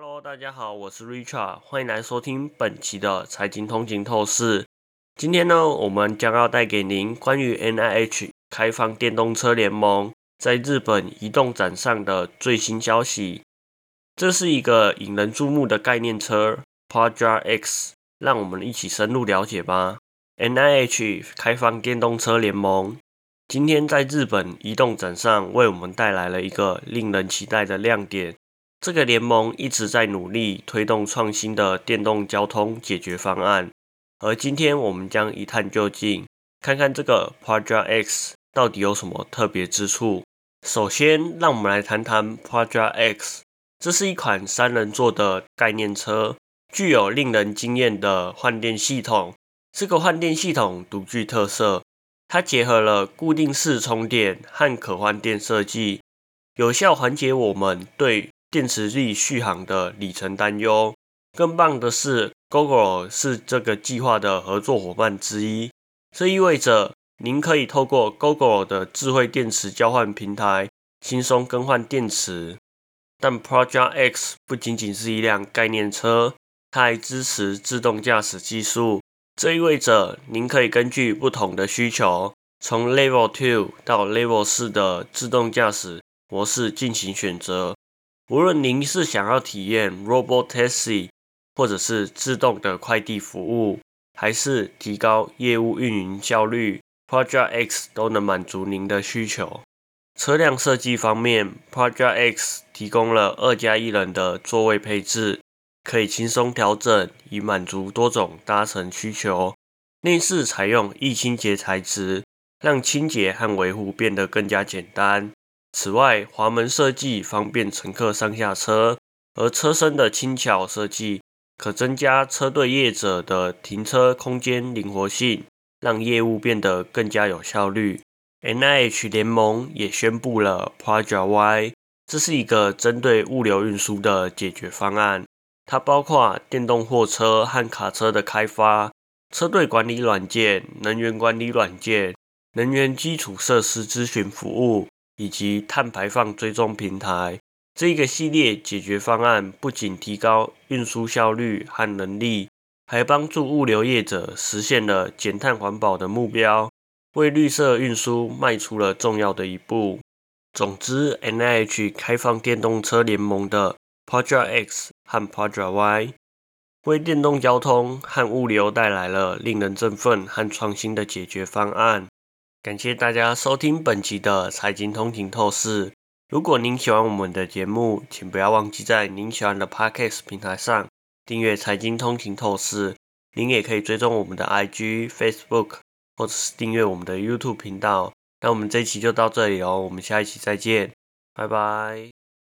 Hello，大家好，我是 Richard，欢迎来收听本期的财经通勤透视。今天呢，我们将要带给您关于 NIH 开放电动车联盟在日本移动展上的最新消息。这是一个引人注目的概念车 Project X，让我们一起深入了解吧。NIH 开放电动车联盟今天在日本移动展上为我们带来了一个令人期待的亮点。这个联盟一直在努力推动创新的电动交通解决方案，而今天我们将一探究竟，看看这个 Project X 到底有什么特别之处。首先，让我们来谈谈 Project X，这是一款三人座的概念车，具有令人惊艳的换电系统。这个换电系统独具特色，它结合了固定式充电和可换电设计，有效缓解我们对电池力续航的里程担忧。更棒的是，Google 是这个计划的合作伙伴之一，这意味着您可以透过 Google 的智慧电池交换平台轻松更换电池。但 Project X 不仅仅是一辆概念车，它还支持自动驾驶技术。这意味着您可以根据不同的需求，从 Level Two 到 Level 四的自动驾驶模式进行选择。无论您是想要体验 Robot Taxi，或者是自动的快递服务，还是提高业务运营效率，Project X 都能满足您的需求。车辆设计方面，Project X 提供了二加一人的座位配置。可以轻松调整，以满足多种搭乘需求。内饰采用易清洁材质，让清洁和维护变得更加简单。此外，滑门设计方便乘客上下车，而车身的轻巧设计可增加车队业者的停车空间灵活性，让业务变得更加有效率。NIH 联盟也宣布了 Project Y，这是一个针对物流运输的解决方案。它包括电动货车和卡车的开发、车队管理软件、能源管理软件、能源基础设施咨询服务以及碳排放追踪平台。这个系列解决方案不仅提高运输效率和能力，还帮助物流业者实现了减碳环保的目标，为绿色运输迈出了重要的一步。总之，NIH 开放电动车联盟的。Project X 和 Project Y 为电动交通和物流带来了令人振奋和创新的解决方案。感谢大家收听本期的财经通勤透视。如果您喜欢我们的节目，请不要忘记在您喜欢的 Podcast 平台上订阅财经通勤透视。您也可以追踪我们的 IG、Facebook，或者是订阅我们的 YouTube 频道。那我们这一期就到这里哦，我们下一期再见，拜拜。